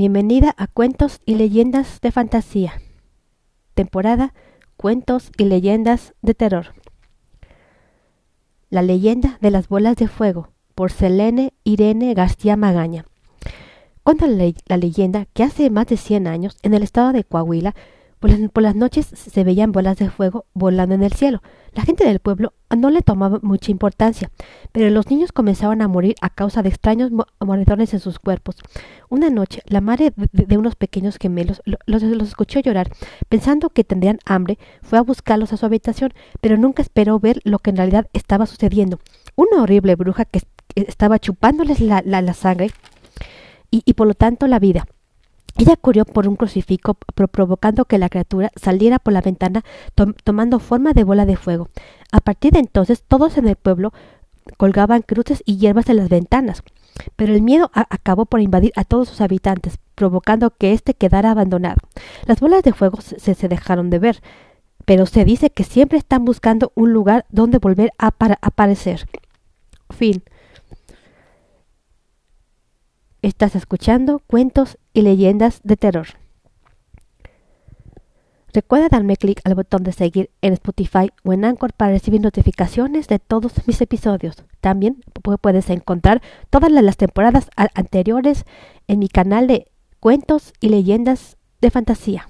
Bienvenida a Cuentos y Leyendas de Fantasía. Temporada Cuentos y Leyendas de Terror. La leyenda de las bolas de fuego por Selene Irene García Magaña. Cuenta la, leyenda que hace más de 100 años, en el estado de Coahuila, por las, noches se veían bolas de fuego volando en el cielo. La gente del pueblo no le tomaba mucha importancia, pero los niños comenzaban a morir a causa de extraños moretones en sus cuerpos. Una noche, la madre de, unos pequeños gemelos los, escuchó llorar. Pensando que tendrían hambre, fue a buscarlos a su habitación, pero nunca esperó ver lo que en realidad estaba sucediendo. Una horrible bruja que estaba chupándoles la, la, sangre y por lo tanto la vida. Ella corrió por un crucifijo, pro provocando que la criatura saliera por la ventana to tomando forma de bola de fuego. A partir de entonces, todos en el pueblo colgaban cruces y hierbas en las ventanas. Pero el miedo acabó por invadir a todos sus habitantes, provocando que éste quedara abandonado. Las bolas de fuego se, se dejaron de ver, pero se dice que siempre están buscando un lugar donde volver a aparecer. Fin. Estás escuchando cuentos y leyendas de terror. Recuerda darme clic al botón de seguir en Spotify o en Anchor para recibir notificaciones de todos mis episodios. También puedes encontrar todas las temporadas anteriores en mi canal de cuentos y leyendas de fantasía.